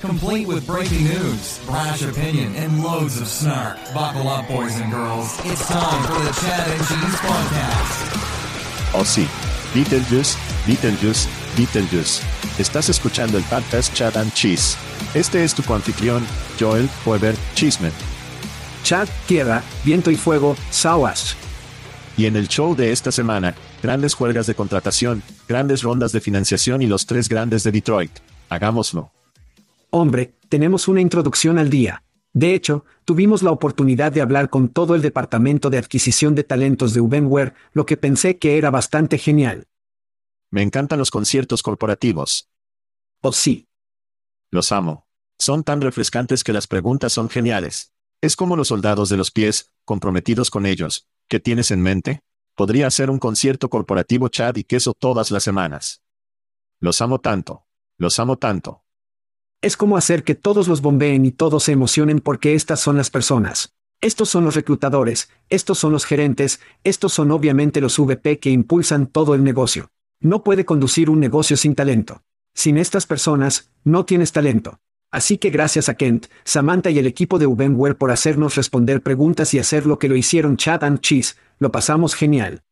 Complete with breaking news, brash opinion, and loads of snark. Buckle up, boys and girls. It's time for the Chad and Cheese podcast. Oh sí, Beetlejuice, Beetlejuice, Beetlejuice. Estás escuchando el podcast Chad and Cheese. Este es tu anfitrión, Joel Weber Cheeseman. Chat, Tierra, Viento y Fuego, Sawas. Y en el show de esta semana, grandes huelgas de contratación, grandes rondas de financiación y los tres grandes de Detroit. Hagámoslo. Hombre, tenemos una introducción al día. De hecho, tuvimos la oportunidad de hablar con todo el departamento de adquisición de talentos de Ubenware, lo que pensé que era bastante genial. Me encantan los conciertos corporativos. Oh sí. Los amo. Son tan refrescantes que las preguntas son geniales. Es como los soldados de los pies, comprometidos con ellos. ¿Qué tienes en mente? Podría hacer un concierto corporativo chad y queso todas las semanas. Los amo tanto. Los amo tanto. Es como hacer que todos los bombeen y todos se emocionen porque estas son las personas. Estos son los reclutadores, estos son los gerentes, estos son obviamente los VP que impulsan todo el negocio. No puede conducir un negocio sin talento. Sin estas personas, no tienes talento. Así que gracias a Kent, Samantha y el equipo de Ubenware por hacernos responder preguntas y hacer lo que lo hicieron Chad and Cheese, lo pasamos genial.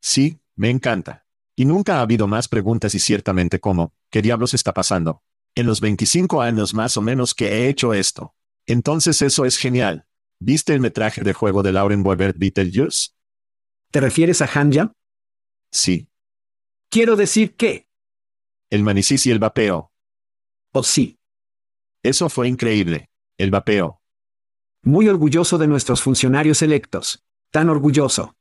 Sí, me encanta. Y nunca ha habido más preguntas y ciertamente como, ¿qué diablos está pasando? En los 25 años más o menos que he hecho esto. Entonces eso es genial. ¿Viste el metraje de juego de Lauren Weber Beetlejuice? ¿Te refieres a Hanja? Sí. Quiero decir que... El manicis y el vapeo. Oh sí. Eso fue increíble. El vapeo. Muy orgulloso de nuestros funcionarios electos. Tan orgulloso.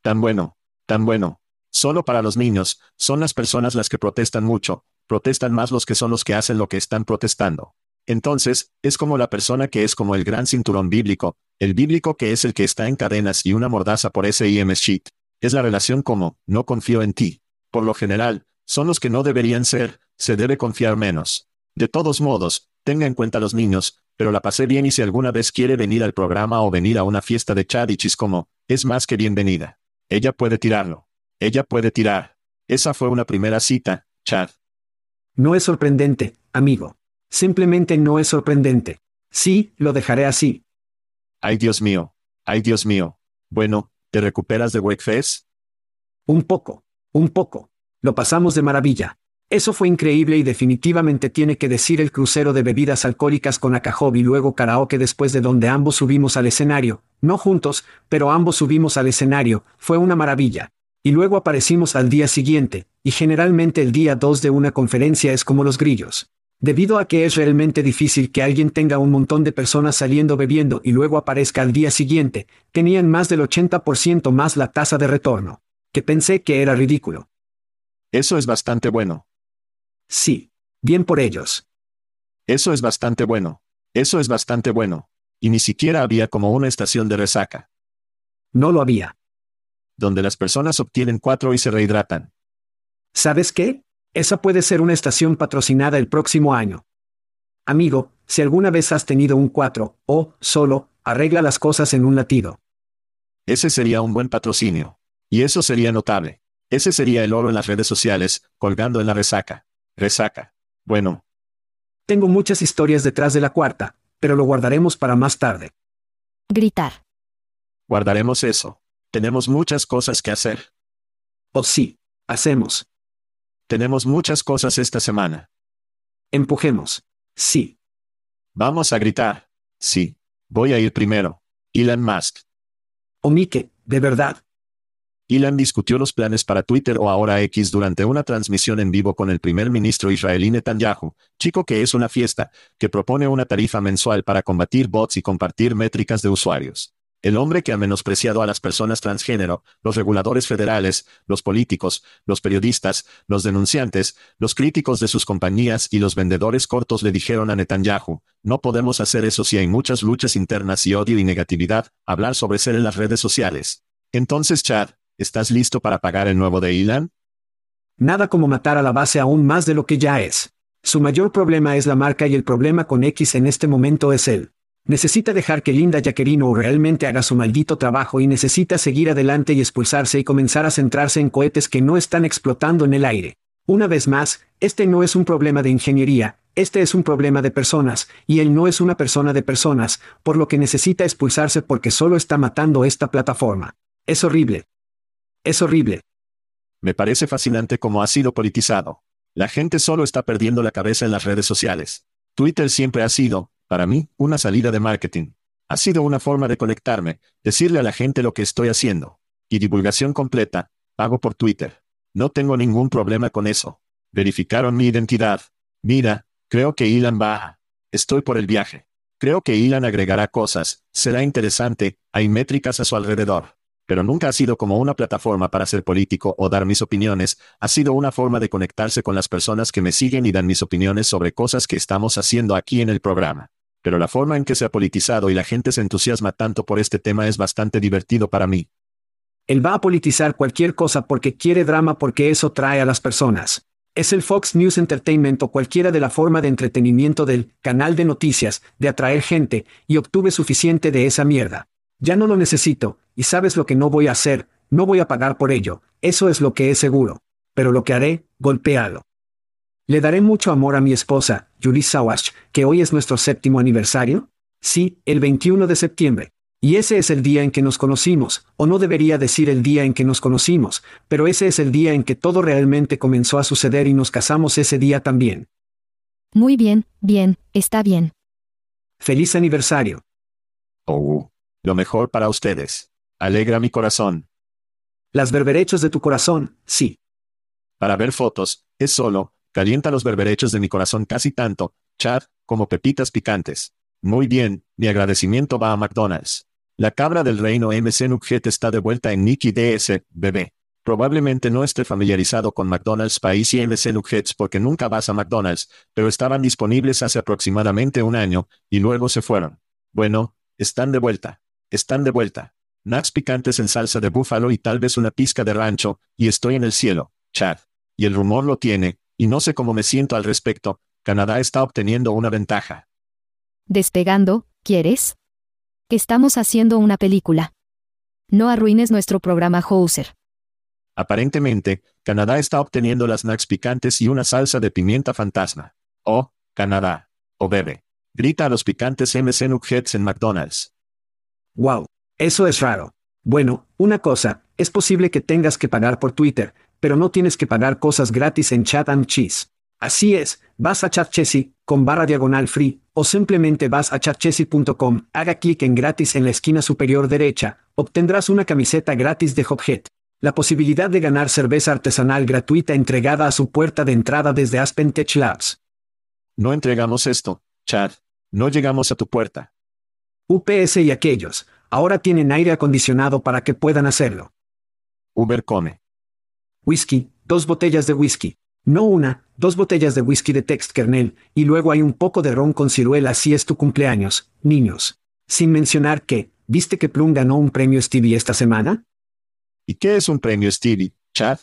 Tan bueno. Tan bueno. Solo para los niños, son las personas las que protestan mucho, protestan más los que son los que hacen lo que están protestando. Entonces, es como la persona que es como el gran cinturón bíblico, el bíblico que es el que está en cadenas y una mordaza por ese IM sheet. Es la relación como, no confío en ti. Por lo general, son los que no deberían ser, se debe confiar menos. De todos modos, tenga en cuenta los niños, pero la pasé bien y si alguna vez quiere venir al programa o venir a una fiesta de Chad y Chiscomo, es más que bienvenida. Ella puede tirarlo. Ella puede tirar. Esa fue una primera cita, Chad. No es sorprendente, amigo. Simplemente no es sorprendente. Sí, lo dejaré así. Ay Dios mío. Ay Dios mío. Bueno, ¿te recuperas de Wakefest? Un poco. Un poco. Lo pasamos de maravilla. Eso fue increíble y definitivamente tiene que decir el crucero de bebidas alcohólicas con Akajob y luego karaoke después de donde ambos subimos al escenario, no juntos, pero ambos subimos al escenario, fue una maravilla. Y luego aparecimos al día siguiente, y generalmente el día 2 de una conferencia es como los grillos. Debido a que es realmente difícil que alguien tenga un montón de personas saliendo bebiendo y luego aparezca al día siguiente, tenían más del 80% más la tasa de retorno. Que pensé que era ridículo. Eso es bastante bueno. Sí. Bien por ellos. Eso es bastante bueno. Eso es bastante bueno. Y ni siquiera había como una estación de resaca. No lo había. Donde las personas obtienen cuatro y se rehidratan. ¿Sabes qué? Esa puede ser una estación patrocinada el próximo año. Amigo, si alguna vez has tenido un 4, o, solo, arregla las cosas en un latido. Ese sería un buen patrocinio. Y eso sería notable. Ese sería el oro en las redes sociales, colgando en la resaca. Resaca. Bueno. Tengo muchas historias detrás de la cuarta, pero lo guardaremos para más tarde. Gritar. Guardaremos eso. Tenemos muchas cosas que hacer. Oh sí, hacemos. Tenemos muchas cosas esta semana. Empujemos. Sí. Vamos a gritar. Sí. Voy a ir primero. Elon Musk. O Mike, de verdad. Elon discutió los planes para Twitter o ahora X durante una transmisión en vivo con el primer ministro israelí Netanyahu, chico que es una fiesta, que propone una tarifa mensual para combatir bots y compartir métricas de usuarios. El hombre que ha menospreciado a las personas transgénero, los reguladores federales, los políticos, los periodistas, los denunciantes, los críticos de sus compañías y los vendedores cortos le dijeron a Netanyahu, no podemos hacer eso si hay muchas luchas internas y odio y negatividad, hablar sobre ser en las redes sociales. Entonces Chad, ¿Estás listo para pagar el nuevo de Elon? Nada como matar a la base aún más de lo que ya es. Su mayor problema es la marca y el problema con X en este momento es él. Necesita dejar que Linda Jaquerino realmente haga su maldito trabajo y necesita seguir adelante y expulsarse y comenzar a centrarse en cohetes que no están explotando en el aire. Una vez más, este no es un problema de ingeniería, este es un problema de personas, y él no es una persona de personas, por lo que necesita expulsarse porque solo está matando esta plataforma. Es horrible, es horrible. Me parece fascinante cómo ha sido politizado. La gente solo está perdiendo la cabeza en las redes sociales. Twitter siempre ha sido, para mí, una salida de marketing. Ha sido una forma de conectarme, decirle a la gente lo que estoy haciendo. Y divulgación completa, pago por Twitter. No tengo ningún problema con eso. Verificaron mi identidad. Mira, creo que Ilan baja. Estoy por el viaje. Creo que Ilan agregará cosas, será interesante, hay métricas a su alrededor pero nunca ha sido como una plataforma para ser político o dar mis opiniones, ha sido una forma de conectarse con las personas que me siguen y dan mis opiniones sobre cosas que estamos haciendo aquí en el programa. Pero la forma en que se ha politizado y la gente se entusiasma tanto por este tema es bastante divertido para mí. Él va a politizar cualquier cosa porque quiere drama porque eso trae a las personas. Es el Fox News Entertainment o cualquiera de la forma de entretenimiento del canal de noticias, de atraer gente, y obtuve suficiente de esa mierda. Ya no lo necesito, y sabes lo que no voy a hacer, no voy a pagar por ello, eso es lo que es seguro. Pero lo que haré, golpeado. ¿Le daré mucho amor a mi esposa, Julie Sawash, que hoy es nuestro séptimo aniversario? Sí, el 21 de septiembre. Y ese es el día en que nos conocimos, o no debería decir el día en que nos conocimos, pero ese es el día en que todo realmente comenzó a suceder y nos casamos ese día también. Muy bien, bien, está bien. Feliz aniversario. Oh, lo mejor para ustedes. Alegra mi corazón. Las berberechos de tu corazón, sí. Para ver fotos, es solo, calienta los berberechos de mi corazón casi tanto, Chad, como pepitas picantes. Muy bien, mi agradecimiento va a McDonald's. La cabra del reino MC Nugget está de vuelta en Nicky DS, bebé. Probablemente no esté familiarizado con McDonald's País y MC Nuggets porque nunca vas a McDonald's, pero estaban disponibles hace aproximadamente un año, y luego se fueron. Bueno, están de vuelta. Están de vuelta. Nuts picantes en salsa de búfalo y tal vez una pizca de rancho, y estoy en el cielo, Chad. Y el rumor lo tiene, y no sé cómo me siento al respecto, Canadá está obteniendo una ventaja. Despegando, ¿quieres? Estamos haciendo una película. No arruines nuestro programa Hauser. Aparentemente, Canadá está obteniendo las nuts picantes y una salsa de pimienta fantasma. Oh, Canadá. Oh bebe. Grita a los picantes MC Nuggets en McDonald's. Wow. Eso es raro. Bueno, una cosa, es posible que tengas que pagar por Twitter, pero no tienes que pagar cosas gratis en Chat and Cheese. Así es, vas a ChatChessy, con barra diagonal free, o simplemente vas a chatchessy.com, haga clic en gratis en la esquina superior derecha, obtendrás una camiseta gratis de Hophead. La posibilidad de ganar cerveza artesanal gratuita entregada a su puerta de entrada desde Aspen Tech Labs. No entregamos esto, Chad. No llegamos a tu puerta. UPS y aquellos, Ahora tienen aire acondicionado para que puedan hacerlo. Uber come. Whisky, dos botellas de whisky. No una, dos botellas de whisky de Text Kernel, y luego hay un poco de ron con ciruela si es tu cumpleaños, niños. Sin mencionar que, ¿viste que Plum ganó un premio Stevie esta semana? ¿Y qué es un premio Stevie, Chad?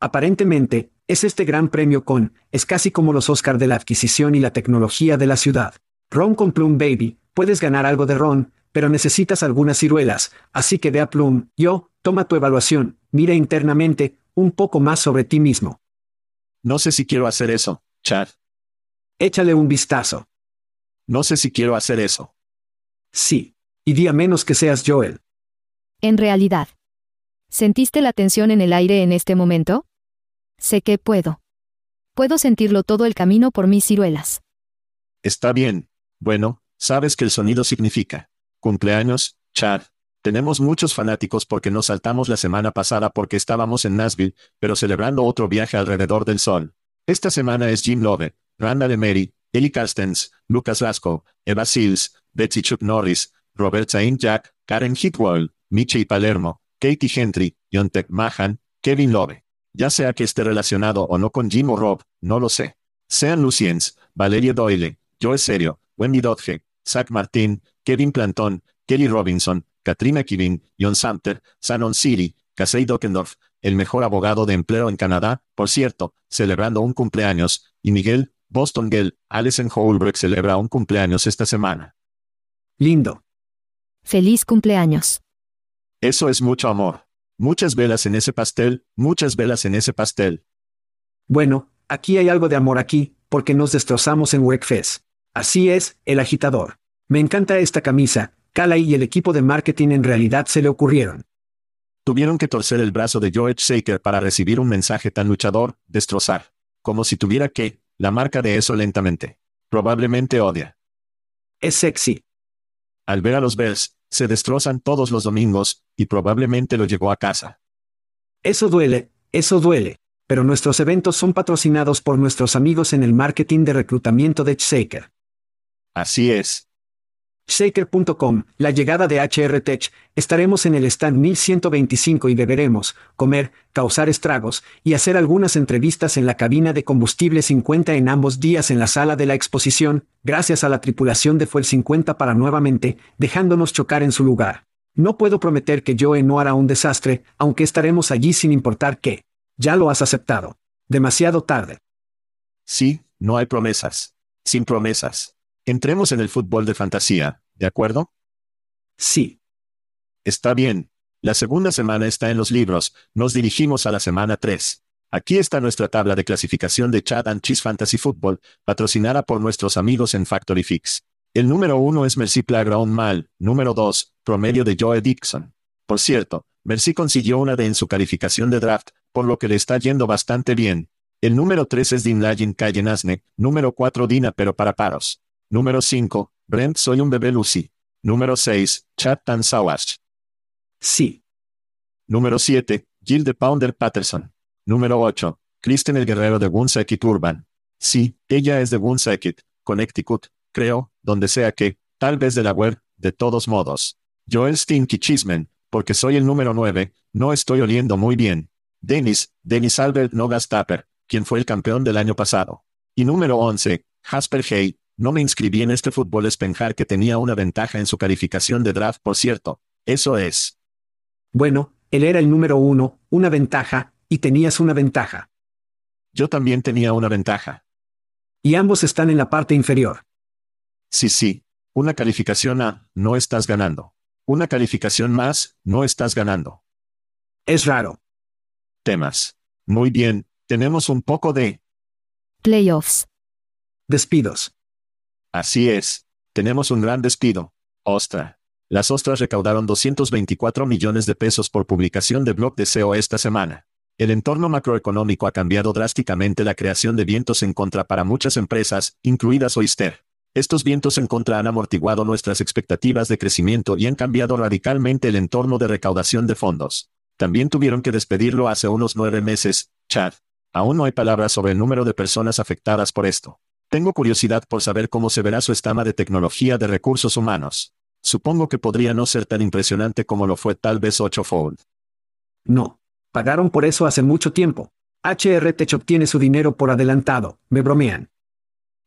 Aparentemente, es este gran premio con, es casi como los Oscar de la adquisición y la tecnología de la ciudad. Ron con Plum Baby, puedes ganar algo de ron, pero necesitas algunas ciruelas, así que ve a Plum, yo, toma tu evaluación, mira internamente, un poco más sobre ti mismo. No sé si quiero hacer eso, Chad. Échale un vistazo. No sé si quiero hacer eso. Sí. Y di a menos que seas Joel. En realidad. ¿Sentiste la tensión en el aire en este momento? Sé que puedo. Puedo sentirlo todo el camino por mis ciruelas. Está bien. Bueno, sabes que el sonido significa. Cumpleaños, Chad. Tenemos muchos fanáticos porque nos saltamos la semana pasada porque estábamos en Nashville, pero celebrando otro viaje alrededor del sol. Esta semana es Jim Love, Randa Mary, Ellie Carstens, Lucas Lasco, Eva Seals, Betsy Chuck Norris, Robert Saint Jack, Karen Hitwell, Michi Palermo, Katie Gentry, John Tech Mahan, Kevin Love. Ya sea que esté relacionado o no con Jim o Rob, no lo sé. Sean Luciens, Valeria Doyle, Joe Serio, Wendy Dodge, Zach Martin, Kevin Planton, Kelly Robinson, Katrina Kivin, John Samter, Sanon City, Casey Dockendorf, el mejor abogado de empleo en Canadá, por cierto, celebrando un cumpleaños, y Miguel, Boston Gell, Alison Holbrook celebra un cumpleaños esta semana. Lindo. Feliz cumpleaños. Eso es mucho amor. Muchas velas en ese pastel, muchas velas en ese pastel. Bueno, aquí hay algo de amor aquí, porque nos destrozamos en Wreckfest. Así es, el agitador. Me encanta esta camisa, Calais y el equipo de marketing en realidad se le ocurrieron. Tuvieron que torcer el brazo de George Shaker para recibir un mensaje tan luchador, destrozar. Como si tuviera que, la marca de eso lentamente. Probablemente odia. Es sexy. Al ver a los Bears, se destrozan todos los domingos, y probablemente lo llevó a casa. Eso duele, eso duele. Pero nuestros eventos son patrocinados por nuestros amigos en el marketing de reclutamiento de Shaker. Así es. Shaker.com, la llegada de HR Tech, estaremos en el stand 1125 y beberemos, comer, causar estragos, y hacer algunas entrevistas en la cabina de combustible 50 en ambos días en la sala de la exposición, gracias a la tripulación de Fuel 50 para nuevamente, dejándonos chocar en su lugar. No puedo prometer que Joe no hará un desastre, aunque estaremos allí sin importar qué. Ya lo has aceptado. Demasiado tarde. Sí, no hay promesas. Sin promesas. Entremos en el fútbol de fantasía, ¿de acuerdo? Sí. Está bien. La segunda semana está en los libros, nos dirigimos a la semana 3. Aquí está nuestra tabla de clasificación de Chad and Cheese Fantasy Football, patrocinada por nuestros amigos en Factory Fix. El número 1 es Mercy Playground Mal, número 2, promedio de Joe Dixon. Por cierto, Mercy consiguió una D en su calificación de draft, por lo que le está yendo bastante bien. El número 3 es Din Lagin Cayenasne, número 4 Dina pero para paros. Número 5. Brent Soy un bebé Lucy. Número 6. Chad Tansawash. Sí. Número 7. Jill de Pounder Patterson. Número 8. Kristen el guerrero de Woonsocket Urban. Sí, ella es de Woonsocket, Connecticut, creo, donde sea que, tal vez de la web, de todos modos. Joel Stinky Chismen, porque soy el número 9, no estoy oliendo muy bien. Dennis, Dennis Albert Nogas Tapper, quien fue el campeón del año pasado. Y número 11, Jasper Hay, no me inscribí en este fútbol espenjar que tenía una ventaja en su calificación de draft, por cierto. Eso es. Bueno, él era el número uno, una ventaja, y tenías una ventaja. Yo también tenía una ventaja. Y ambos están en la parte inferior. Sí, sí. Una calificación A, no estás ganando. Una calificación más, no estás ganando. Es raro. Temas. Muy bien, tenemos un poco de... Playoffs. Despidos. Así es. Tenemos un gran despido. Ostra. Las ostras recaudaron 224 millones de pesos por publicación de blog de SEO esta semana. El entorno macroeconómico ha cambiado drásticamente la creación de vientos en contra para muchas empresas, incluidas Oyster. Estos vientos en contra han amortiguado nuestras expectativas de crecimiento y han cambiado radicalmente el entorno de recaudación de fondos. También tuvieron que despedirlo hace unos nueve meses, Chad. Aún no hay palabras sobre el número de personas afectadas por esto. Tengo curiosidad por saber cómo se verá su estama de tecnología de recursos humanos. Supongo que podría no ser tan impresionante como lo fue tal vez 8 Fold. No. Pagaron por eso hace mucho tiempo. HR Tech obtiene su dinero por adelantado, me bromean.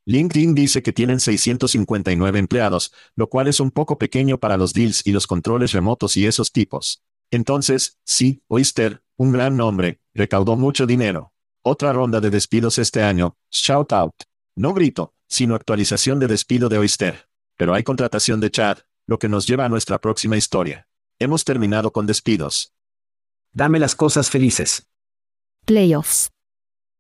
LinkedIn dice que tienen 659 empleados, lo cual es un poco pequeño para los deals y los controles remotos y esos tipos. Entonces, sí, Oyster, un gran nombre, recaudó mucho dinero. Otra ronda de despidos este año, shout out. No grito, sino actualización de despido de Oyster. Pero hay contratación de Chad, lo que nos lleva a nuestra próxima historia. Hemos terminado con despidos. Dame las cosas felices. Playoffs.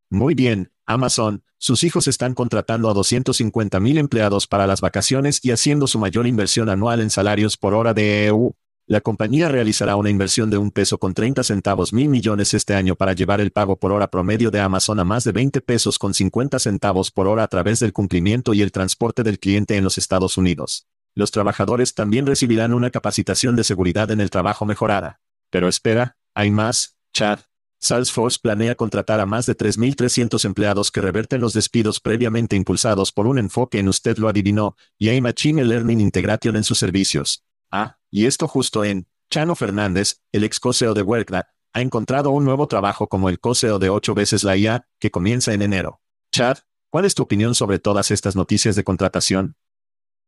Muy bien, Amazon, sus hijos están contratando a 250.000 empleados para las vacaciones y haciendo su mayor inversión anual en salarios por hora de EU. La compañía realizará una inversión de un peso con 30 centavos mil millones este año para llevar el pago por hora promedio de Amazon a más de 20 pesos con 50 centavos por hora a través del cumplimiento y el transporte del cliente en los Estados Unidos. Los trabajadores también recibirán una capacitación de seguridad en el trabajo mejorada. Pero espera, hay más, Chad. Salesforce planea contratar a más de 3.300 empleados que reverten los despidos previamente impulsados por un enfoque en usted lo adivinó, y hay Machine Learning Integration en sus servicios. Ah, y esto justo en, Chano Fernández, el ex coseo de Workda, ha encontrado un nuevo trabajo como el coseo de ocho veces la IA, que comienza en enero. Chad, ¿cuál es tu opinión sobre todas estas noticias de contratación?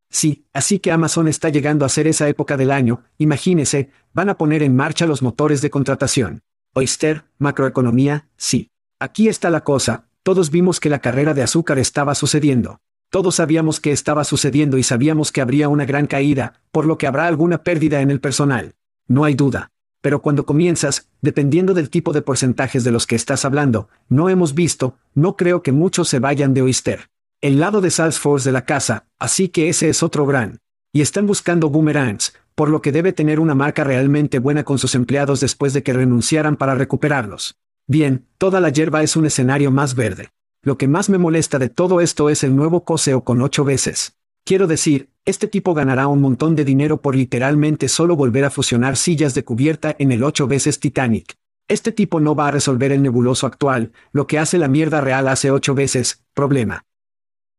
Sí, así que Amazon está llegando a ser esa época del año, imagínese, van a poner en marcha los motores de contratación. Oyster, macroeconomía, sí. Aquí está la cosa, todos vimos que la carrera de azúcar estaba sucediendo. Todos sabíamos que estaba sucediendo y sabíamos que habría una gran caída, por lo que habrá alguna pérdida en el personal. No hay duda. Pero cuando comienzas, dependiendo del tipo de porcentajes de los que estás hablando, no hemos visto, no creo que muchos se vayan de Oyster. El lado de Salesforce de la casa, así que ese es otro gran. Y están buscando boomerangs, por lo que debe tener una marca realmente buena con sus empleados después de que renunciaran para recuperarlos. Bien, toda la hierba es un escenario más verde. Lo que más me molesta de todo esto es el nuevo coseo con ocho veces. Quiero decir, este tipo ganará un montón de dinero por literalmente solo volver a fusionar sillas de cubierta en el ocho veces Titanic. Este tipo no va a resolver el nebuloso actual, lo que hace la mierda real hace ocho veces, problema.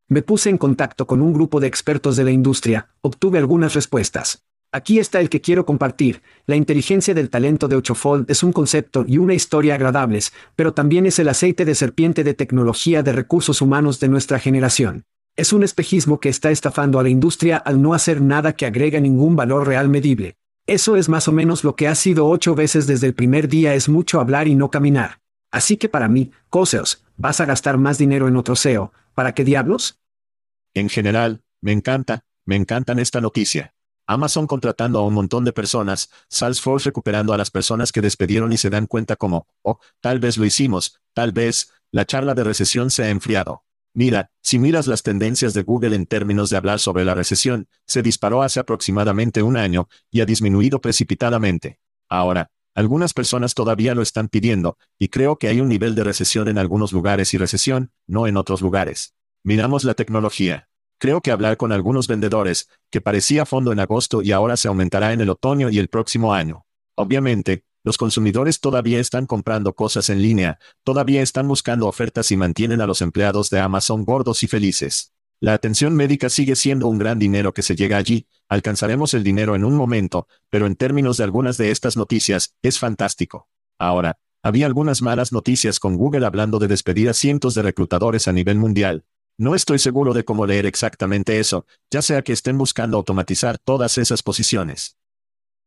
Me puse en contacto con un grupo de expertos de la industria, obtuve algunas respuestas. Aquí está el que quiero compartir. La inteligencia del talento de Ochofold es un concepto y una historia agradables, pero también es el aceite de serpiente de tecnología de recursos humanos de nuestra generación. Es un espejismo que está estafando a la industria al no hacer nada que agrega ningún valor real medible. Eso es más o menos lo que ha sido ocho veces desde el primer día es mucho hablar y no caminar. Así que para mí, Coseos, ¿vas a gastar más dinero en otro SEO? ¿Para qué diablos? En general, me encanta, me encantan esta noticia. Amazon contratando a un montón de personas, Salesforce recuperando a las personas que despidieron y se dan cuenta como, oh, tal vez lo hicimos, tal vez, la charla de recesión se ha enfriado. Mira, si miras las tendencias de Google en términos de hablar sobre la recesión, se disparó hace aproximadamente un año y ha disminuido precipitadamente. Ahora, algunas personas todavía lo están pidiendo, y creo que hay un nivel de recesión en algunos lugares y recesión, no en otros lugares. Miramos la tecnología. Creo que hablar con algunos vendedores, que parecía fondo en agosto y ahora se aumentará en el otoño y el próximo año. Obviamente, los consumidores todavía están comprando cosas en línea, todavía están buscando ofertas y mantienen a los empleados de Amazon gordos y felices. La atención médica sigue siendo un gran dinero que se llega allí, alcanzaremos el dinero en un momento, pero en términos de algunas de estas noticias, es fantástico. Ahora, había algunas malas noticias con Google hablando de despedir a cientos de reclutadores a nivel mundial, no estoy seguro de cómo leer exactamente eso, ya sea que estén buscando automatizar todas esas posiciones.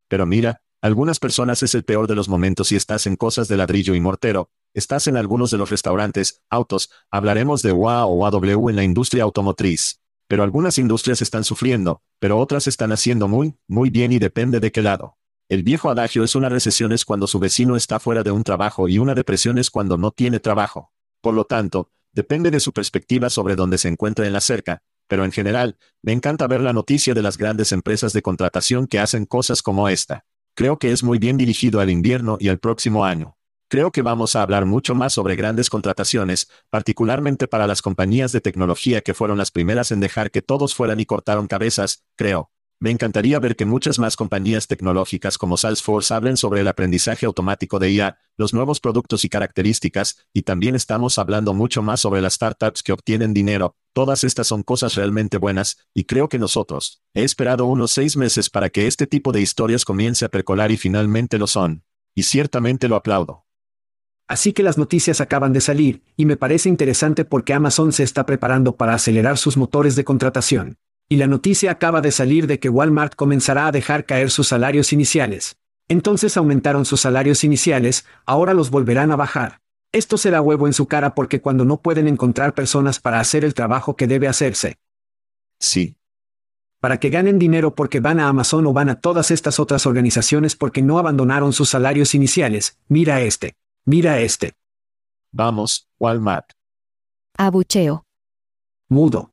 Pero mira, algunas personas es el peor de los momentos si estás en cosas de ladrillo y mortero, estás en algunos de los restaurantes, autos, hablaremos de WA o AW en la industria automotriz. Pero algunas industrias están sufriendo, pero otras están haciendo muy, muy bien y depende de qué lado. El viejo adagio es una recesión es cuando su vecino está fuera de un trabajo y una depresión es cuando no tiene trabajo. Por lo tanto, Depende de su perspectiva sobre dónde se encuentra en la cerca, pero en general, me encanta ver la noticia de las grandes empresas de contratación que hacen cosas como esta. Creo que es muy bien dirigido al invierno y al próximo año. Creo que vamos a hablar mucho más sobre grandes contrataciones, particularmente para las compañías de tecnología que fueron las primeras en dejar que todos fueran y cortaron cabezas, creo. Me encantaría ver que muchas más compañías tecnológicas como Salesforce hablen sobre el aprendizaje automático de IA, los nuevos productos y características, y también estamos hablando mucho más sobre las startups que obtienen dinero. Todas estas son cosas realmente buenas, y creo que nosotros, he esperado unos seis meses para que este tipo de historias comience a percolar y finalmente lo son. Y ciertamente lo aplaudo. Así que las noticias acaban de salir, y me parece interesante porque Amazon se está preparando para acelerar sus motores de contratación. Y la noticia acaba de salir de que Walmart comenzará a dejar caer sus salarios iniciales. Entonces aumentaron sus salarios iniciales, ahora los volverán a bajar. Esto será huevo en su cara porque cuando no pueden encontrar personas para hacer el trabajo que debe hacerse. Sí. Para que ganen dinero porque van a Amazon o van a todas estas otras organizaciones porque no abandonaron sus salarios iniciales, mira este. Mira este. Vamos, Walmart. Abucheo. Mudo.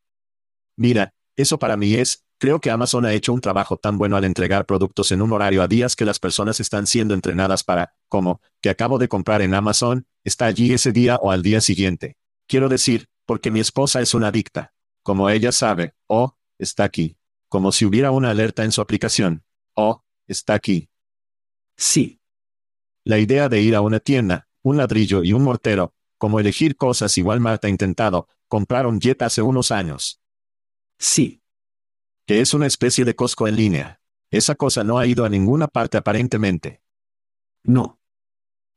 Mira, eso para mí es, creo que Amazon ha hecho un trabajo tan bueno al entregar productos en un horario a días que las personas están siendo entrenadas para, como, que acabo de comprar en Amazon, está allí ese día o al día siguiente. Quiero decir, porque mi esposa es una adicta. Como ella sabe, oh, está aquí. Como si hubiera una alerta en su aplicación. Oh, está aquí. Sí. La idea de ir a una tienda, un ladrillo y un mortero, como elegir cosas igual Walmart ha intentado, compraron Jet hace unos años. Sí. Que es una especie de Costco en línea. Esa cosa no ha ido a ninguna parte aparentemente. No.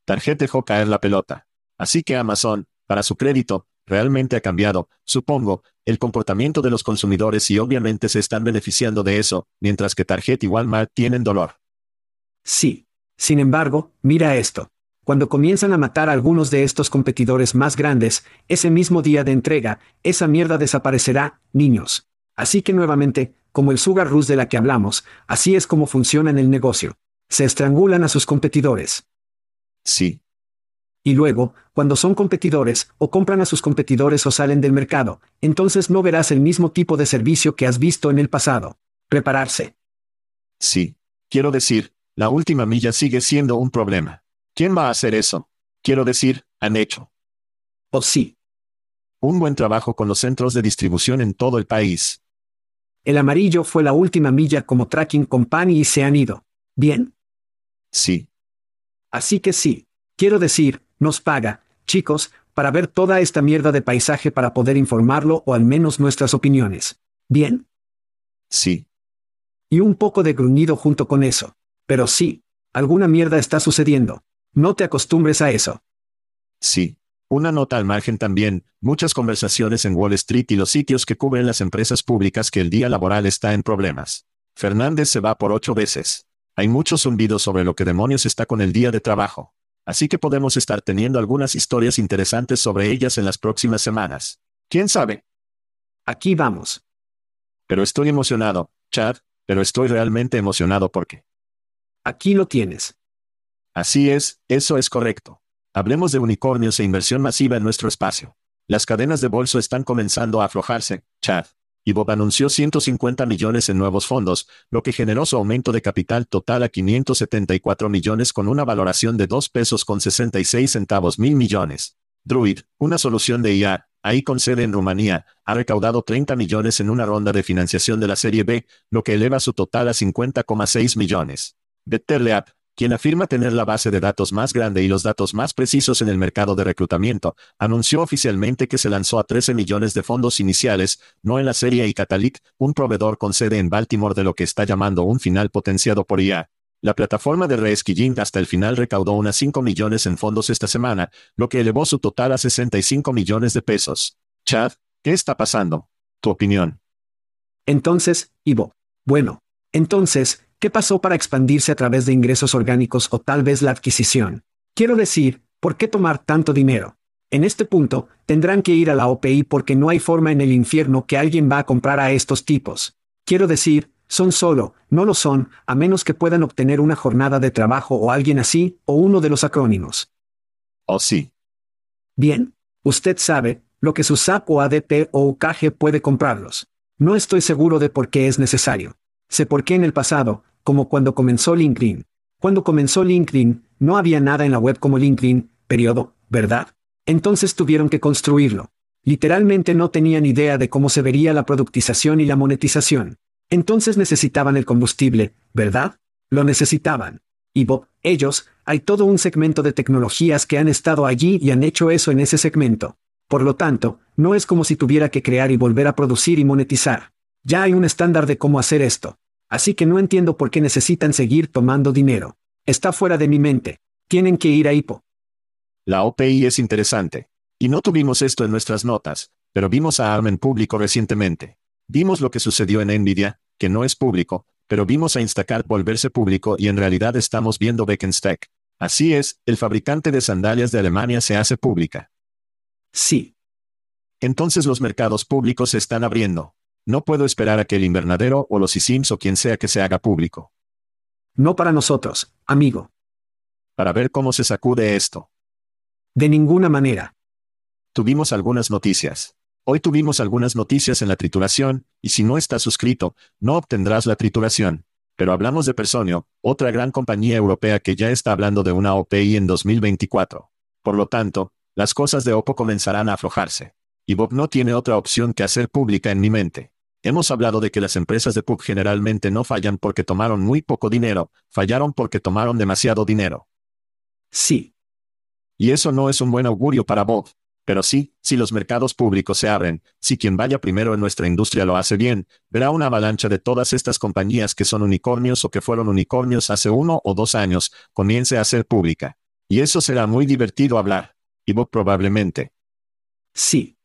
Target dejó caer la pelota. Así que Amazon, para su crédito, realmente ha cambiado, supongo, el comportamiento de los consumidores y obviamente se están beneficiando de eso, mientras que Target y Walmart tienen dolor. Sí. Sin embargo, mira esto. Cuando comienzan a matar a algunos de estos competidores más grandes, ese mismo día de entrega, esa mierda desaparecerá, niños. Así que nuevamente, como el Sugar Rush de la que hablamos, así es como funciona en el negocio. Se estrangulan a sus competidores. Sí. Y luego, cuando son competidores, o compran a sus competidores o salen del mercado, entonces no verás el mismo tipo de servicio que has visto en el pasado. Prepararse. Sí. Quiero decir, la última milla sigue siendo un problema. ¿Quién va a hacer eso? Quiero decir, han hecho. ¿O sí? Un buen trabajo con los centros de distribución en todo el país. El amarillo fue la última milla como tracking company y se han ido. ¿Bien? Sí. Así que sí. Quiero decir, nos paga, chicos, para ver toda esta mierda de paisaje para poder informarlo o al menos nuestras opiniones. ¿Bien? Sí. Y un poco de gruñido junto con eso. Pero sí, alguna mierda está sucediendo. No te acostumbres a eso. Sí. Una nota al margen también, muchas conversaciones en Wall Street y los sitios que cubren las empresas públicas que el día laboral está en problemas. Fernández se va por ocho veces. Hay muchos zumbidos sobre lo que demonios está con el día de trabajo. Así que podemos estar teniendo algunas historias interesantes sobre ellas en las próximas semanas. ¿Quién sabe? Aquí vamos. Pero estoy emocionado, Chad, pero estoy realmente emocionado porque... Aquí lo tienes. Así es, eso es correcto. Hablemos de unicornios e inversión masiva en nuestro espacio. Las cadenas de bolso están comenzando a aflojarse, Chad. Y Bob anunció 150 millones en nuevos fondos, lo que generó su aumento de capital total a 574 millones con una valoración de 2 pesos con 66 centavos mil millones. Druid, una solución de IA, ahí con sede en Rumanía, ha recaudado 30 millones en una ronda de financiación de la serie B, lo que eleva su total a 50,6 millones. BetterLeap, quien afirma tener la base de datos más grande y los datos más precisos en el mercado de reclutamiento, anunció oficialmente que se lanzó a 13 millones de fondos iniciales, no en la serie Icatalic, un proveedor con sede en Baltimore de lo que está llamando un final potenciado por IA. La plataforma de Reeskilling hasta el final recaudó unas 5 millones en fondos esta semana, lo que elevó su total a 65 millones de pesos. Chad, ¿qué está pasando? Tu opinión. Entonces, Ivo. Bueno. Entonces, ¿Qué pasó para expandirse a través de ingresos orgánicos o tal vez la adquisición? Quiero decir, ¿por qué tomar tanto dinero? En este punto, tendrán que ir a la OPI porque no hay forma en el infierno que alguien va a comprar a estos tipos. Quiero decir, son solo, no lo son, a menos que puedan obtener una jornada de trabajo o alguien así, o uno de los acrónimos. Oh sí. Bien, usted sabe, lo que su SAP o ADP o UKG puede comprarlos. No estoy seguro de por qué es necesario. Sé por qué en el pasado, como cuando comenzó LinkedIn. Cuando comenzó LinkedIn, no había nada en la web como LinkedIn, periodo, ¿verdad? Entonces tuvieron que construirlo. Literalmente no tenían idea de cómo se vería la productización y la monetización. Entonces necesitaban el combustible, ¿verdad? Lo necesitaban. Y Bob, ellos, hay todo un segmento de tecnologías que han estado allí y han hecho eso en ese segmento. Por lo tanto, no es como si tuviera que crear y volver a producir y monetizar. Ya hay un estándar de cómo hacer esto. Así que no entiendo por qué necesitan seguir tomando dinero. Está fuera de mi mente. Tienen que ir a Hipo. La OPI es interesante. Y no tuvimos esto en nuestras notas, pero vimos a ARM en público recientemente. Vimos lo que sucedió en Nvidia, que no es público, pero vimos a Instacart volverse público y en realidad estamos viendo Beckenstack. Así es, el fabricante de sandalias de Alemania se hace pública. Sí. Entonces los mercados públicos se están abriendo. No puedo esperar a que el invernadero o los ISIMS o quien sea que se haga público. No para nosotros, amigo. Para ver cómo se sacude esto. De ninguna manera. Tuvimos algunas noticias. Hoy tuvimos algunas noticias en la trituración, y si no estás suscrito, no obtendrás la trituración. Pero hablamos de Personio, otra gran compañía europea que ya está hablando de una OPI en 2024. Por lo tanto, las cosas de Oppo comenzarán a aflojarse. Y Bob no tiene otra opción que hacer pública en mi mente. Hemos hablado de que las empresas de PUB generalmente no fallan porque tomaron muy poco dinero, fallaron porque tomaron demasiado dinero. Sí. Y eso no es un buen augurio para Bob. Pero sí, si los mercados públicos se abren, si quien vaya primero en nuestra industria lo hace bien, verá una avalancha de todas estas compañías que son unicornios o que fueron unicornios hace uno o dos años, comience a ser pública. Y eso será muy divertido hablar. Y Bob probablemente. Sí.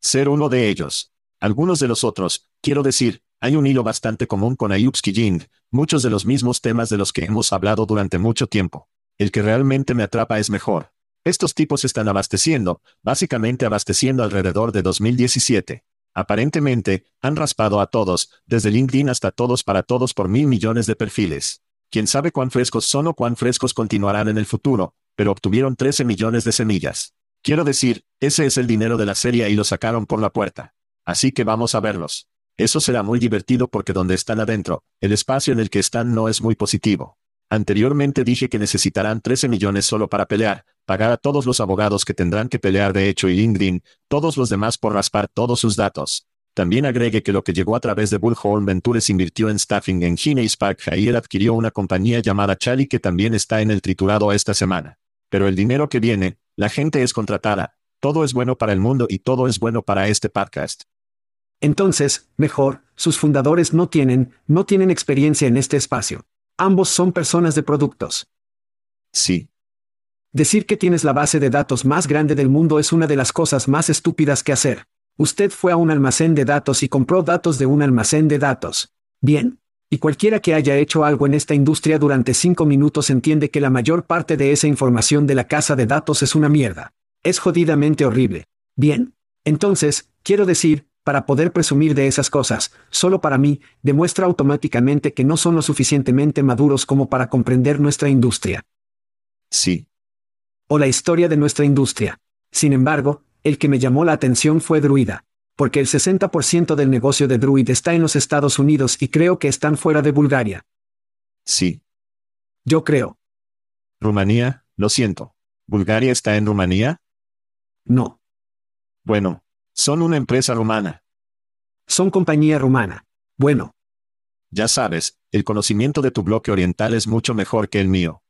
Ser uno de ellos. Algunos de los otros, quiero decir, hay un hilo bastante común con Ayubsky Jing, muchos de los mismos temas de los que hemos hablado durante mucho tiempo. El que realmente me atrapa es mejor. Estos tipos están abasteciendo, básicamente abasteciendo alrededor de 2017. Aparentemente, han raspado a todos, desde LinkedIn hasta todos para todos por mil millones de perfiles. Quién sabe cuán frescos son o cuán frescos continuarán en el futuro, pero obtuvieron 13 millones de semillas. Quiero decir, ese es el dinero de la serie y lo sacaron por la puerta. Así que vamos a verlos. Eso será muy divertido porque donde están adentro, el espacio en el que están no es muy positivo. Anteriormente dije que necesitarán 13 millones solo para pelear, pagar a todos los abogados que tendrán que pelear de hecho y LinkedIn, todos los demás por raspar todos sus datos. También agregue que lo que llegó a través de Bullhorn Ventures invirtió en staffing en Gineas Park Ayer adquirió una compañía llamada Chali que también está en el triturado esta semana. Pero el dinero que viene, la gente es contratada, todo es bueno para el mundo y todo es bueno para este podcast. Entonces, mejor, sus fundadores no tienen, no tienen experiencia en este espacio. Ambos son personas de productos. Sí. Decir que tienes la base de datos más grande del mundo es una de las cosas más estúpidas que hacer. Usted fue a un almacén de datos y compró datos de un almacén de datos. Bien. Y cualquiera que haya hecho algo en esta industria durante cinco minutos entiende que la mayor parte de esa información de la casa de datos es una mierda. Es jodidamente horrible. Bien. Entonces, quiero decir, para poder presumir de esas cosas, solo para mí, demuestra automáticamente que no son lo suficientemente maduros como para comprender nuestra industria. Sí. O la historia de nuestra industria. Sin embargo, el que me llamó la atención fue Druida. Porque el 60% del negocio de Druid está en los Estados Unidos y creo que están fuera de Bulgaria. Sí. Yo creo. Rumanía, lo siento. ¿Bulgaria está en Rumanía? No. Bueno, son una empresa rumana. Son compañía rumana. Bueno. Ya sabes, el conocimiento de tu bloque oriental es mucho mejor que el mío.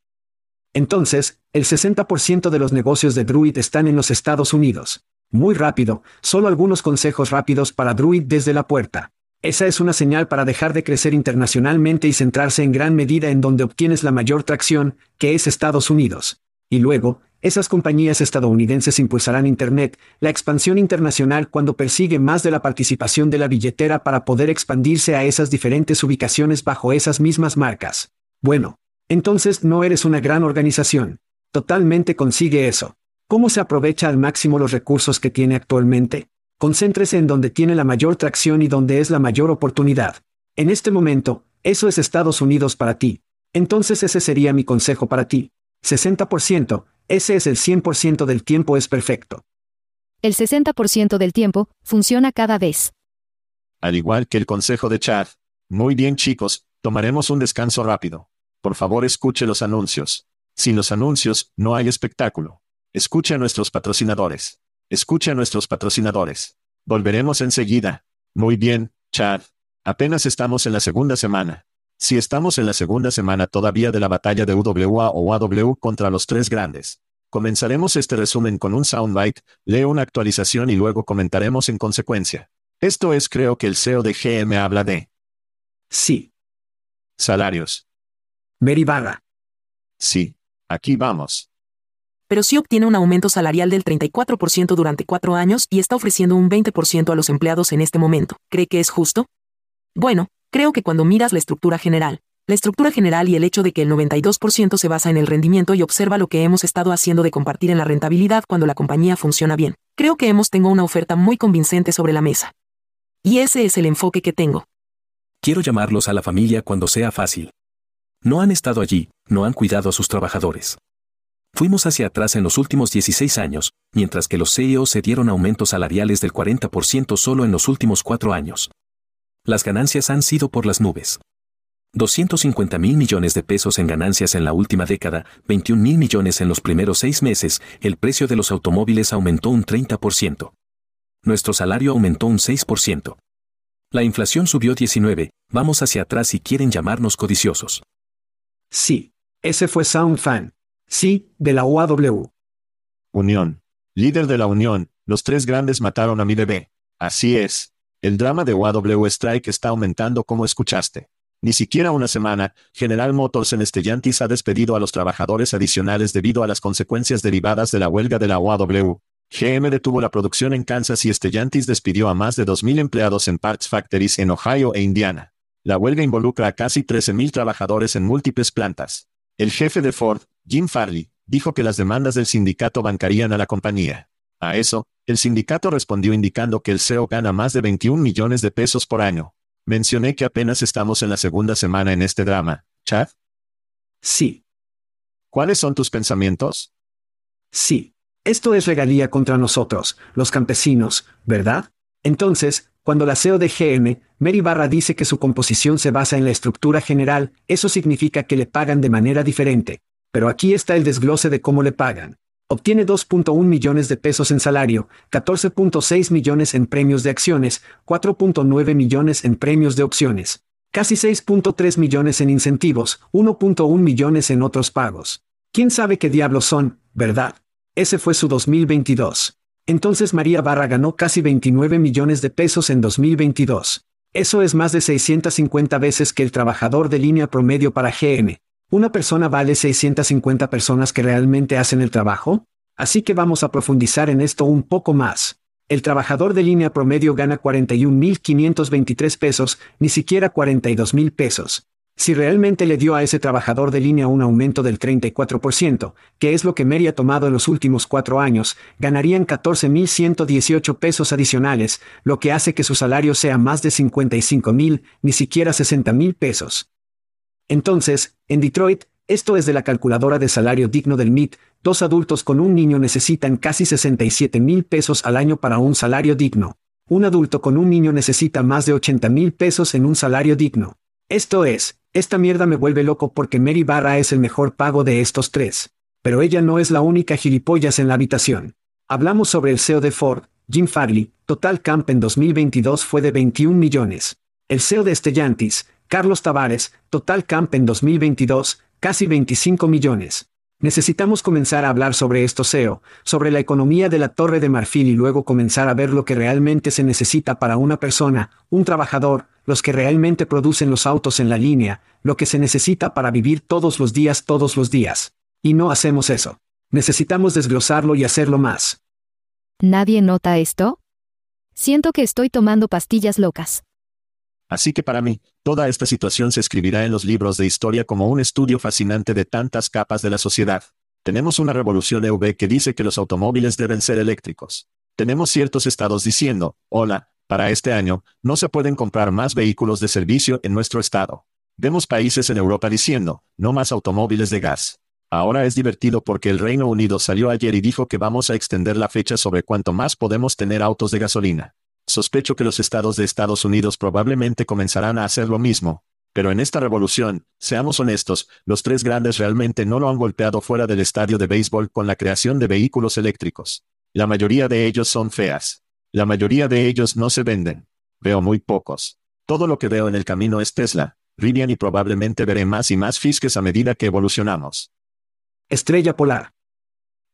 Entonces, el 60% de los negocios de Druid están en los Estados Unidos. Muy rápido, solo algunos consejos rápidos para Druid desde la puerta. Esa es una señal para dejar de crecer internacionalmente y centrarse en gran medida en donde obtienes la mayor tracción, que es Estados Unidos. Y luego, esas compañías estadounidenses impulsarán Internet, la expansión internacional cuando persigue más de la participación de la billetera para poder expandirse a esas diferentes ubicaciones bajo esas mismas marcas. Bueno, entonces no eres una gran organización. Totalmente consigue eso. ¿Cómo se aprovecha al máximo los recursos que tiene actualmente? Concéntrese en donde tiene la mayor tracción y donde es la mayor oportunidad. En este momento, eso es Estados Unidos para ti. Entonces ese sería mi consejo para ti. 60%, ese es el 100% del tiempo es perfecto. El 60% del tiempo funciona cada vez. Al igual que el consejo de Chad. Muy bien chicos, tomaremos un descanso rápido. Por favor escuche los anuncios. Sin los anuncios, no hay espectáculo. Escuche a nuestros patrocinadores. Escuche a nuestros patrocinadores. Volveremos enseguida. Muy bien, Chad. Apenas estamos en la segunda semana. Si estamos en la segunda semana todavía de la batalla de UWA o AW contra los tres grandes. Comenzaremos este resumen con un soundbite, leo una actualización y luego comentaremos en consecuencia. Esto es creo que el CEO de GM habla de. Sí. Salarios. Mary Barra. Sí. Aquí vamos. pero sí obtiene un aumento salarial del 34% durante cuatro años y está ofreciendo un 20% a los empleados en este momento. ¿Cree que es justo? Bueno, creo que cuando miras la estructura general, la estructura general y el hecho de que el 92% se basa en el rendimiento y observa lo que hemos estado haciendo de compartir en la rentabilidad cuando la compañía funciona bien. Creo que hemos tengo una oferta muy convincente sobre la mesa. Y ese es el enfoque que tengo. Quiero llamarlos a la familia cuando sea fácil. No han estado allí, no han cuidado a sus trabajadores. Fuimos hacia atrás en los últimos 16 años, mientras que los CEOs se dieron aumentos salariales del 40% solo en los últimos cuatro años. Las ganancias han sido por las nubes. 250 mil millones de pesos en ganancias en la última década, 21 mil millones en los primeros seis meses, el precio de los automóviles aumentó un 30%. Nuestro salario aumentó un 6%. La inflación subió 19, vamos hacia atrás y quieren llamarnos codiciosos. Sí. Ese fue Sound Fan. Sí, de la UAW. Unión. Líder de la Unión, los tres grandes mataron a mi bebé. Así es. El drama de UAW Strike está aumentando como escuchaste. Ni siquiera una semana, General Motors en Stellantis ha despedido a los trabajadores adicionales debido a las consecuencias derivadas de la huelga de la UAW. GM detuvo la producción en Kansas y Stellantis despidió a más de 2.000 empleados en Parts Factories en Ohio e Indiana. La huelga involucra a casi 13.000 trabajadores en múltiples plantas. El jefe de Ford, Jim Farley, dijo que las demandas del sindicato bancarían a la compañía. A eso, el sindicato respondió indicando que el CEO gana más de 21 millones de pesos por año. Mencioné que apenas estamos en la segunda semana en este drama, Chad. Sí. ¿Cuáles son tus pensamientos? Sí. Esto es regalía contra nosotros, los campesinos, ¿verdad? Entonces, cuando la CEO de GM, Mary Barra dice que su composición se basa en la estructura general, eso significa que le pagan de manera diferente. Pero aquí está el desglose de cómo le pagan. Obtiene 2.1 millones de pesos en salario, 14.6 millones en premios de acciones, 4.9 millones en premios de opciones, casi 6.3 millones en incentivos, 1.1 millones en otros pagos. ¿Quién sabe qué diablos son, verdad? Ese fue su 2022. Entonces María Barra ganó casi 29 millones de pesos en 2022. Eso es más de 650 veces que el trabajador de línea promedio para GM. ¿Una persona vale 650 personas que realmente hacen el trabajo? Así que vamos a profundizar en esto un poco más. El trabajador de línea promedio gana 41.523 pesos, ni siquiera 42.000 pesos. Si realmente le dio a ese trabajador de línea un aumento del 34%, que es lo que Mary ha tomado en los últimos cuatro años, ganarían 14.118 pesos adicionales, lo que hace que su salario sea más de 55.000, ni siquiera 60.000 pesos. Entonces, en Detroit, esto es de la calculadora de salario digno del MIT, dos adultos con un niño necesitan casi 67 mil pesos al año para un salario digno. Un adulto con un niño necesita más de 80 mil pesos en un salario digno. Esto es, esta mierda me vuelve loco porque Mary Barra es el mejor pago de estos tres. Pero ella no es la única gilipollas en la habitación. Hablamos sobre el CEO de Ford, Jim Farley, total camp en 2022 fue de 21 millones. El CEO de Stellantis, Carlos Tavares, Total Camp en 2022, casi 25 millones. Necesitamos comenzar a hablar sobre esto SEO, sobre la economía de la Torre de Marfil y luego comenzar a ver lo que realmente se necesita para una persona, un trabajador, los que realmente producen los autos en la línea, lo que se necesita para vivir todos los días todos los días. Y no hacemos eso. Necesitamos desglosarlo y hacerlo más. ¿Nadie nota esto? Siento que estoy tomando pastillas locas. Así que para mí, toda esta situación se escribirá en los libros de historia como un estudio fascinante de tantas capas de la sociedad. Tenemos una revolución EV que dice que los automóviles deben ser eléctricos. Tenemos ciertos estados diciendo, hola, para este año, no se pueden comprar más vehículos de servicio en nuestro estado. Vemos países en Europa diciendo, no más automóviles de gas. Ahora es divertido porque el Reino Unido salió ayer y dijo que vamos a extender la fecha sobre cuánto más podemos tener autos de gasolina. Sospecho que los estados de Estados Unidos probablemente comenzarán a hacer lo mismo. Pero en esta revolución, seamos honestos, los tres grandes realmente no lo han golpeado fuera del estadio de béisbol con la creación de vehículos eléctricos. La mayoría de ellos son feas. La mayoría de ellos no se venden. Veo muy pocos. Todo lo que veo en el camino es Tesla, Rivian y probablemente veré más y más Fiskes a medida que evolucionamos. Estrella polar.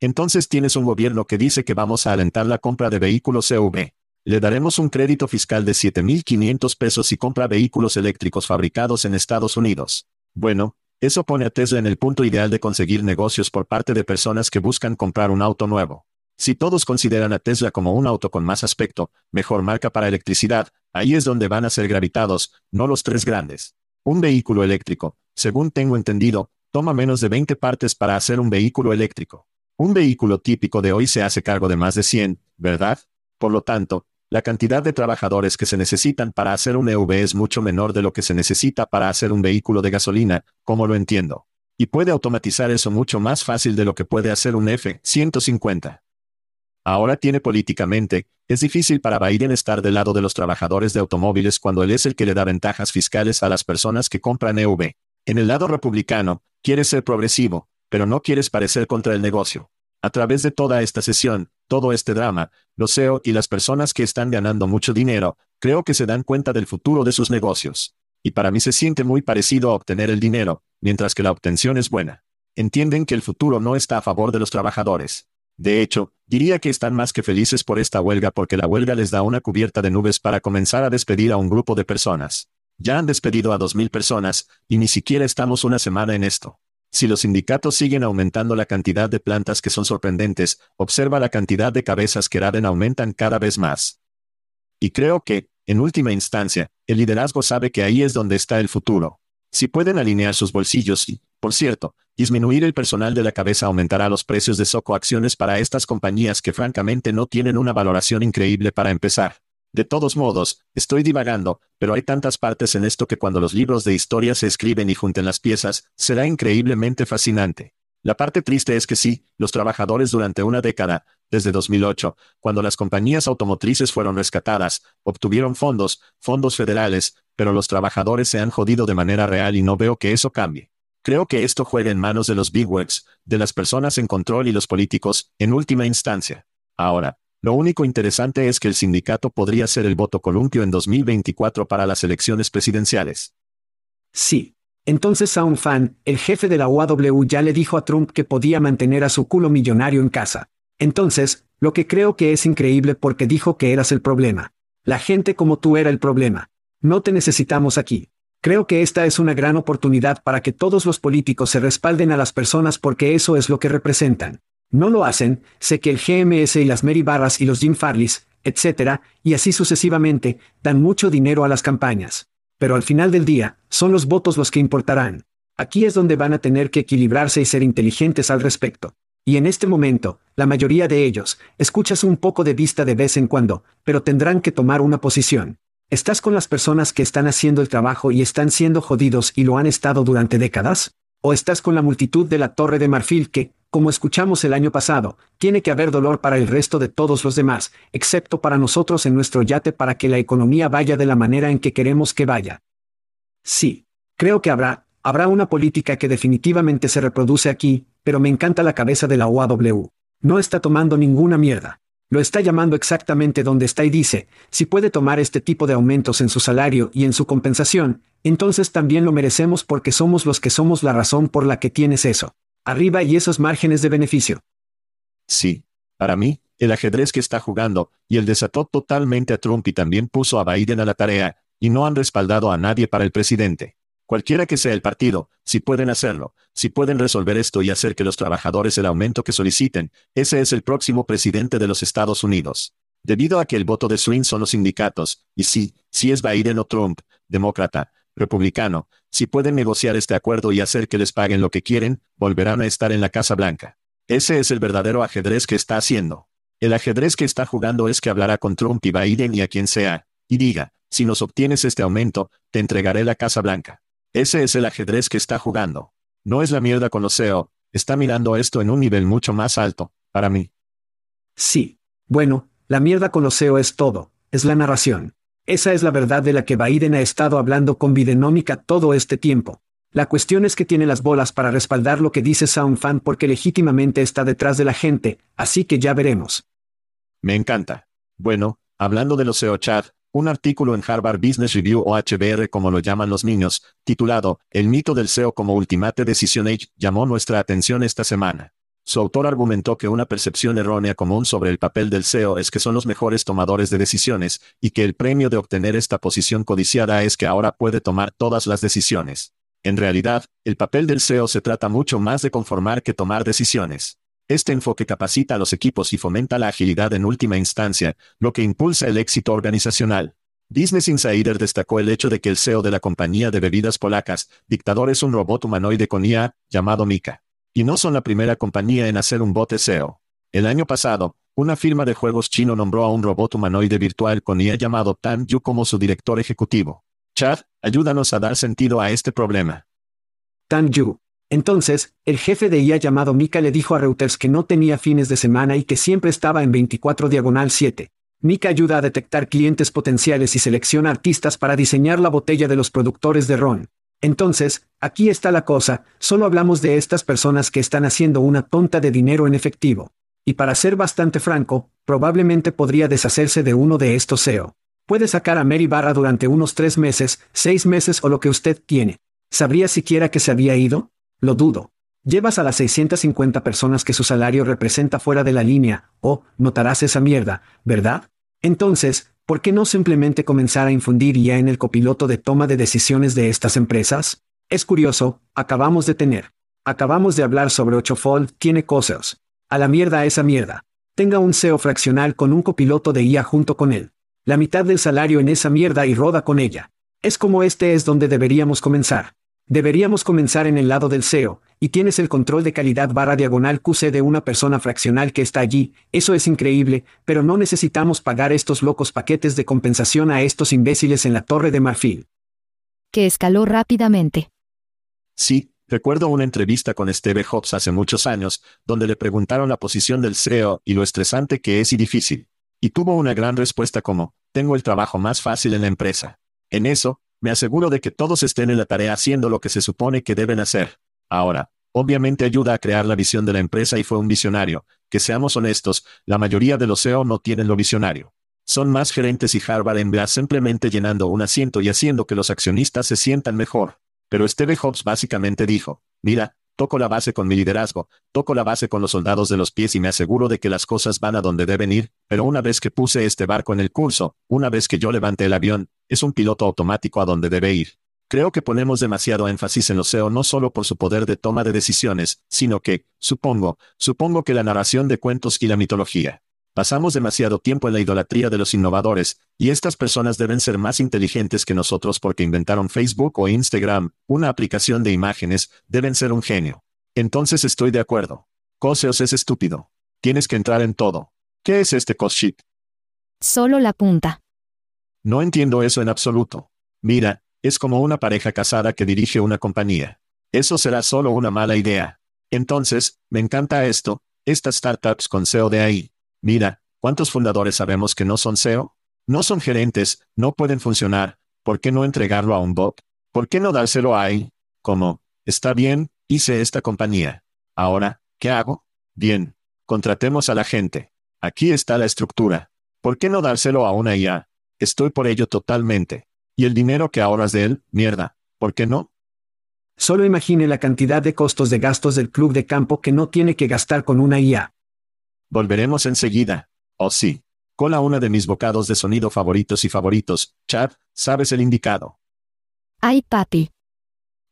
Entonces tienes un gobierno que dice que vamos a alentar la compra de vehículos EV. Le daremos un crédito fiscal de 7.500 pesos si compra vehículos eléctricos fabricados en Estados Unidos. Bueno, Eso pone a Tesla en el punto ideal de conseguir negocios por parte de personas que buscan comprar un auto nuevo. Si todos consideran a Tesla como un auto con más aspecto, mejor marca para electricidad, ahí es donde van a ser gravitados, no los tres grandes. Un vehículo eléctrico, según tengo entendido, toma menos de 20 partes para hacer un vehículo eléctrico. Un vehículo típico de hoy se hace cargo de más de 100, ¿verdad? Por lo tanto, la cantidad de trabajadores que se necesitan para hacer un EV es mucho menor de lo que se necesita para hacer un vehículo de gasolina, como lo entiendo. Y puede automatizar eso mucho más fácil de lo que puede hacer un F-150. Ahora tiene políticamente, es difícil para Biden estar del lado de los trabajadores de automóviles cuando él es el que le da ventajas fiscales a las personas que compran EV. En el lado republicano, quiere ser progresivo, pero no quieres parecer contra el negocio. A través de toda esta sesión, todo este drama, los CEO y las personas que están ganando mucho dinero, creo que se dan cuenta del futuro de sus negocios. Y para mí se siente muy parecido a obtener el dinero, mientras que la obtención es buena. Entienden que el futuro no está a favor de los trabajadores. De hecho, diría que están más que felices por esta huelga porque la huelga les da una cubierta de nubes para comenzar a despedir a un grupo de personas. Ya han despedido a 2.000 personas, y ni siquiera estamos una semana en esto. Si los sindicatos siguen aumentando la cantidad de plantas que son sorprendentes, observa la cantidad de cabezas que raden aumentan cada vez más. Y creo que, en última instancia, el liderazgo sabe que ahí es donde está el futuro. Si pueden alinear sus bolsillos y, por cierto, disminuir el personal de la cabeza aumentará los precios de Soco acciones para estas compañías que francamente no tienen una valoración increíble para empezar. De todos modos, estoy divagando, pero hay tantas partes en esto que cuando los libros de historia se escriben y junten las piezas, será increíblemente fascinante. La parte triste es que sí, los trabajadores durante una década, desde 2008, cuando las compañías automotrices fueron rescatadas, obtuvieron fondos, fondos federales, pero los trabajadores se han jodido de manera real y no veo que eso cambie. Creo que esto juega en manos de los bigwigs, de las personas en control y los políticos, en última instancia. Ahora, lo único interesante es que el sindicato podría ser el voto columpio en 2024 para las elecciones presidenciales. Sí. Entonces a un fan, el jefe de la UAW ya le dijo a Trump que podía mantener a su culo millonario en casa. Entonces, lo que creo que es increíble porque dijo que eras el problema. La gente como tú era el problema. No te necesitamos aquí. Creo que esta es una gran oportunidad para que todos los políticos se respalden a las personas porque eso es lo que representan. No lo hacen, sé que el GMS y las Mary Barras y los Jim Farleys, etc., y así sucesivamente, dan mucho dinero a las campañas. Pero al final del día, son los votos los que importarán. Aquí es donde van a tener que equilibrarse y ser inteligentes al respecto. Y en este momento, la mayoría de ellos, escuchas un poco de vista de vez en cuando, pero tendrán que tomar una posición. ¿Estás con las personas que están haciendo el trabajo y están siendo jodidos y lo han estado durante décadas? ¿O estás con la multitud de la Torre de Marfil que, como escuchamos el año pasado, tiene que haber dolor para el resto de todos los demás, excepto para nosotros en nuestro yate para que la economía vaya de la manera en que queremos que vaya? Sí. Creo que habrá, habrá una política que definitivamente se reproduce aquí, pero me encanta la cabeza de la OAW. No está tomando ninguna mierda. Lo está llamando exactamente donde está y dice, si puede tomar este tipo de aumentos en su salario y en su compensación, entonces también lo merecemos porque somos los que somos la razón por la que tienes eso. Arriba y esos márgenes de beneficio. Sí. Para mí, el ajedrez que está jugando, y el desató totalmente a Trump y también puso a Biden a la tarea, y no han respaldado a nadie para el presidente. Cualquiera que sea el partido, si pueden hacerlo, si pueden resolver esto y hacer que los trabajadores el aumento que soliciten, ese es el próximo presidente de los Estados Unidos. Debido a que el voto de swing son los sindicatos, y si, si es Biden o Trump, demócrata, republicano, si pueden negociar este acuerdo y hacer que les paguen lo que quieren, volverán a estar en la Casa Blanca. Ese es el verdadero ajedrez que está haciendo. El ajedrez que está jugando es que hablará con Trump y Biden y a quien sea, y diga, si nos obtienes este aumento, te entregaré la Casa Blanca. Ese es el ajedrez que está jugando. No es la mierda con los SEO, está mirando esto en un nivel mucho más alto, para mí. Sí. Bueno, la mierda con los SEO es todo, es la narración. Esa es la verdad de la que Biden ha estado hablando con Bidenomica todo este tiempo. La cuestión es que tiene las bolas para respaldar lo que dice SoundFan porque legítimamente está detrás de la gente, así que ya veremos. Me encanta. Bueno, hablando de los SEO chat, un artículo en Harvard Business Review o HBR como lo llaman los niños, titulado El mito del SEO como Ultimate Decision Age, llamó nuestra atención esta semana. Su autor argumentó que una percepción errónea común sobre el papel del SEO es que son los mejores tomadores de decisiones, y que el premio de obtener esta posición codiciada es que ahora puede tomar todas las decisiones. En realidad, el papel del SEO se trata mucho más de conformar que tomar decisiones. Este enfoque capacita a los equipos y fomenta la agilidad en última instancia, lo que impulsa el éxito organizacional. Business Insider destacó el hecho de que el CEO de la compañía de bebidas polacas, Dictador es un robot humanoide con IA, llamado Mika. Y no son la primera compañía en hacer un bot SEO. El año pasado, una firma de juegos chino nombró a un robot humanoide virtual con IA llamado Tan Yu como su director ejecutivo. Chad, ayúdanos a dar sentido a este problema. Tan Yu. Entonces, el jefe de IA llamado Mika le dijo a Reuters que no tenía fines de semana y que siempre estaba en 24 diagonal 7. Mika ayuda a detectar clientes potenciales y selecciona artistas para diseñar la botella de los productores de ron. Entonces, aquí está la cosa, solo hablamos de estas personas que están haciendo una tonta de dinero en efectivo. Y para ser bastante franco, probablemente podría deshacerse de uno de estos SEO. Puede sacar a Mary Barra durante unos tres meses, seis meses o lo que usted tiene. ¿Sabría siquiera que se había ido? Lo dudo. Llevas a las 650 personas que su salario representa fuera de la línea, o, notarás esa mierda, ¿verdad? Entonces, ¿por qué no simplemente comenzar a infundir ya en el copiloto de toma de decisiones de estas empresas? Es curioso, acabamos de tener. Acabamos de hablar sobre 8fold, tiene cosas. A la mierda esa mierda. Tenga un SEO fraccional con un copiloto de IA junto con él. La mitad del salario en esa mierda y roda con ella. Es como este es donde deberíamos comenzar. Deberíamos comenzar en el lado del SEO, y tienes el control de calidad barra diagonal QC de una persona fraccional que está allí, eso es increíble, pero no necesitamos pagar estos locos paquetes de compensación a estos imbéciles en la Torre de Marfil. Que escaló rápidamente. Sí, recuerdo una entrevista con Steve Jobs hace muchos años, donde le preguntaron la posición del SEO y lo estresante que es y difícil. Y tuvo una gran respuesta como, tengo el trabajo más fácil en la empresa. En eso, me aseguro de que todos estén en la tarea haciendo lo que se supone que deben hacer. Ahora, obviamente ayuda a crear la visión de la empresa y fue un visionario. Que seamos honestos, la mayoría de los CEO no tienen lo visionario. Son más gerentes y Harvard en Glass simplemente llenando un asiento y haciendo que los accionistas se sientan mejor. Pero Steve Jobs básicamente dijo, mira, toco la base con mi liderazgo, toco la base con los soldados de los pies y me aseguro de que las cosas van a donde deben ir, pero una vez que puse este barco en el curso, una vez que yo levanté el avión, es un piloto automático a donde debe ir. Creo que ponemos demasiado énfasis en lo SEO no solo por su poder de toma de decisiones, sino que, supongo, supongo que la narración de cuentos y la mitología. Pasamos demasiado tiempo en la idolatría de los innovadores, y estas personas deben ser más inteligentes que nosotros porque inventaron Facebook o Instagram, una aplicación de imágenes, deben ser un genio. Entonces estoy de acuerdo. Coseos es estúpido. Tienes que entrar en todo. ¿Qué es este shit? Solo la punta. No entiendo eso en absoluto. Mira, es como una pareja casada que dirige una compañía. Eso será solo una mala idea. Entonces, me encanta esto, estas startups con SEO de ahí. Mira, ¿cuántos fundadores sabemos que no son SEO? No son gerentes, no pueden funcionar. ¿Por qué no entregarlo a un bot? ¿Por qué no dárselo a ahí? Como, está bien, hice esta compañía. Ahora, ¿qué hago? Bien, contratemos a la gente. Aquí está la estructura. ¿Por qué no dárselo a una IA? Estoy por ello totalmente. Y el dinero que ahorras de él, mierda, ¿por qué no? Solo imagine la cantidad de costos de gastos del club de campo que no tiene que gastar con una IA. Volveremos enseguida. Oh sí. Cola una de mis bocados de sonido favoritos y favoritos. Chad, sabes el indicado. Ay, papi.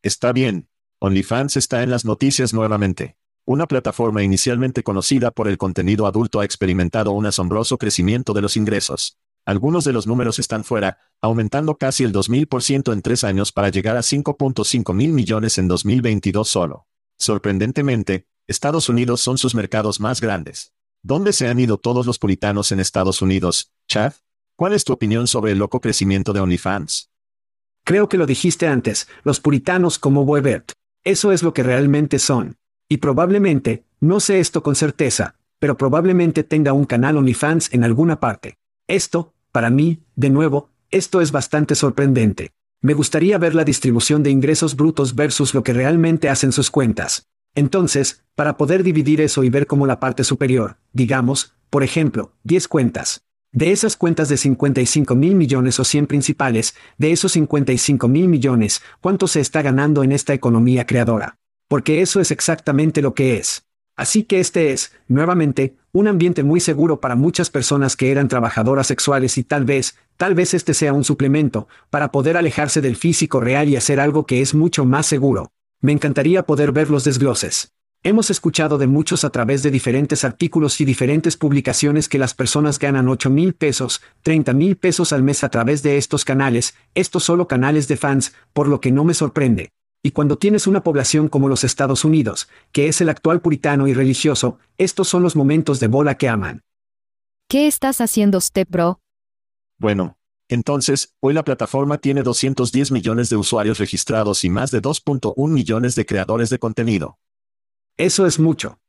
Está bien. OnlyFans está en las noticias nuevamente. Una plataforma inicialmente conocida por el contenido adulto ha experimentado un asombroso crecimiento de los ingresos. Algunos de los números están fuera, aumentando casi el 2000% en tres años para llegar a 5.5 mil millones en 2022 solo. Sorprendentemente, Estados Unidos son sus mercados más grandes. ¿Dónde se han ido todos los puritanos en Estados Unidos, Chad? ¿Cuál es tu opinión sobre el loco crecimiento de OnlyFans? Creo que lo dijiste antes, los puritanos como Boebert. Eso es lo que realmente son. Y probablemente, no sé esto con certeza, pero probablemente tenga un canal OnlyFans en alguna parte. Esto, para mí, de nuevo, esto es bastante sorprendente. Me gustaría ver la distribución de ingresos brutos versus lo que realmente hacen sus cuentas. Entonces, para poder dividir eso y ver como la parte superior, digamos, por ejemplo, 10 cuentas. De esas cuentas de 55 mil millones o 100 principales, de esos 55 mil millones, ¿cuánto se está ganando en esta economía creadora? Porque eso es exactamente lo que es. Así que este es, nuevamente, un ambiente muy seguro para muchas personas que eran trabajadoras sexuales y tal vez, tal vez este sea un suplemento, para poder alejarse del físico real y hacer algo que es mucho más seguro. Me encantaría poder ver los desgloses. Hemos escuchado de muchos a través de diferentes artículos y diferentes publicaciones que las personas ganan 8 mil pesos, 30 mil pesos al mes a través de estos canales, estos solo canales de fans, por lo que no me sorprende. Y cuando tienes una población como los Estados Unidos, que es el actual puritano y religioso, estos son los momentos de bola que aman. ¿Qué estás haciendo, Step Bro? Bueno, entonces, hoy la plataforma tiene 210 millones de usuarios registrados y más de 2.1 millones de creadores de contenido. Eso es mucho.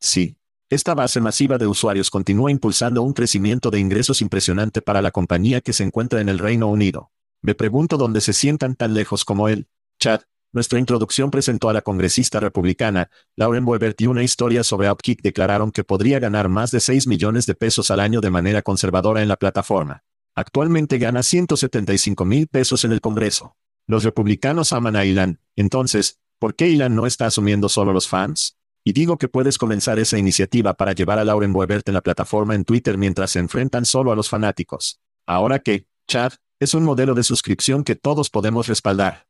Sí. Esta base masiva de usuarios continúa impulsando un crecimiento de ingresos impresionante para la compañía que se encuentra en el Reino Unido. Me pregunto dónde se sientan tan lejos como él. Chad, nuestra introducción presentó a la congresista republicana, Lauren Boebert y una historia sobre Outkick declararon que podría ganar más de 6 millones de pesos al año de manera conservadora en la plataforma. Actualmente gana 175 mil pesos en el Congreso. Los republicanos aman a Ilan, entonces, ¿Por qué Ilan no está asumiendo solo los fans? Y digo que puedes comenzar esa iniciativa para llevar a Lauren Boebert en la plataforma en Twitter mientras se enfrentan solo a los fanáticos. Ahora que, Chad, es un modelo de suscripción que todos podemos respaldar.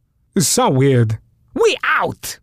So weird. We out!